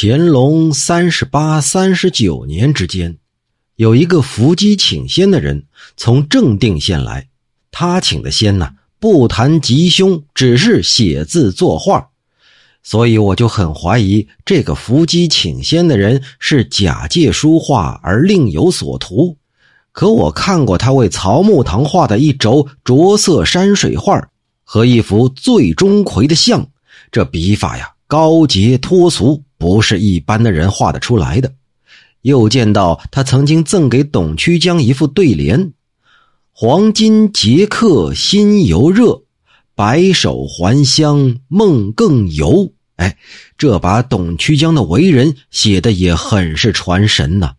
乾隆三十八、三十九年之间，有一个伏击请仙的人从正定县来。他请的仙呢，不谈吉凶，只是写字作画。所以我就很怀疑这个伏击请仙的人是假借书画而另有所图。可我看过他为曹木堂画的一轴着色山水画和一幅醉钟馗的像，这笔法呀，高洁脱俗。不是一般的人画得出来的。又见到他曾经赠给董曲江一副对联：“黄金结客心犹热，白首还乡梦更游。”哎，这把董曲江的为人写的也很是传神呐。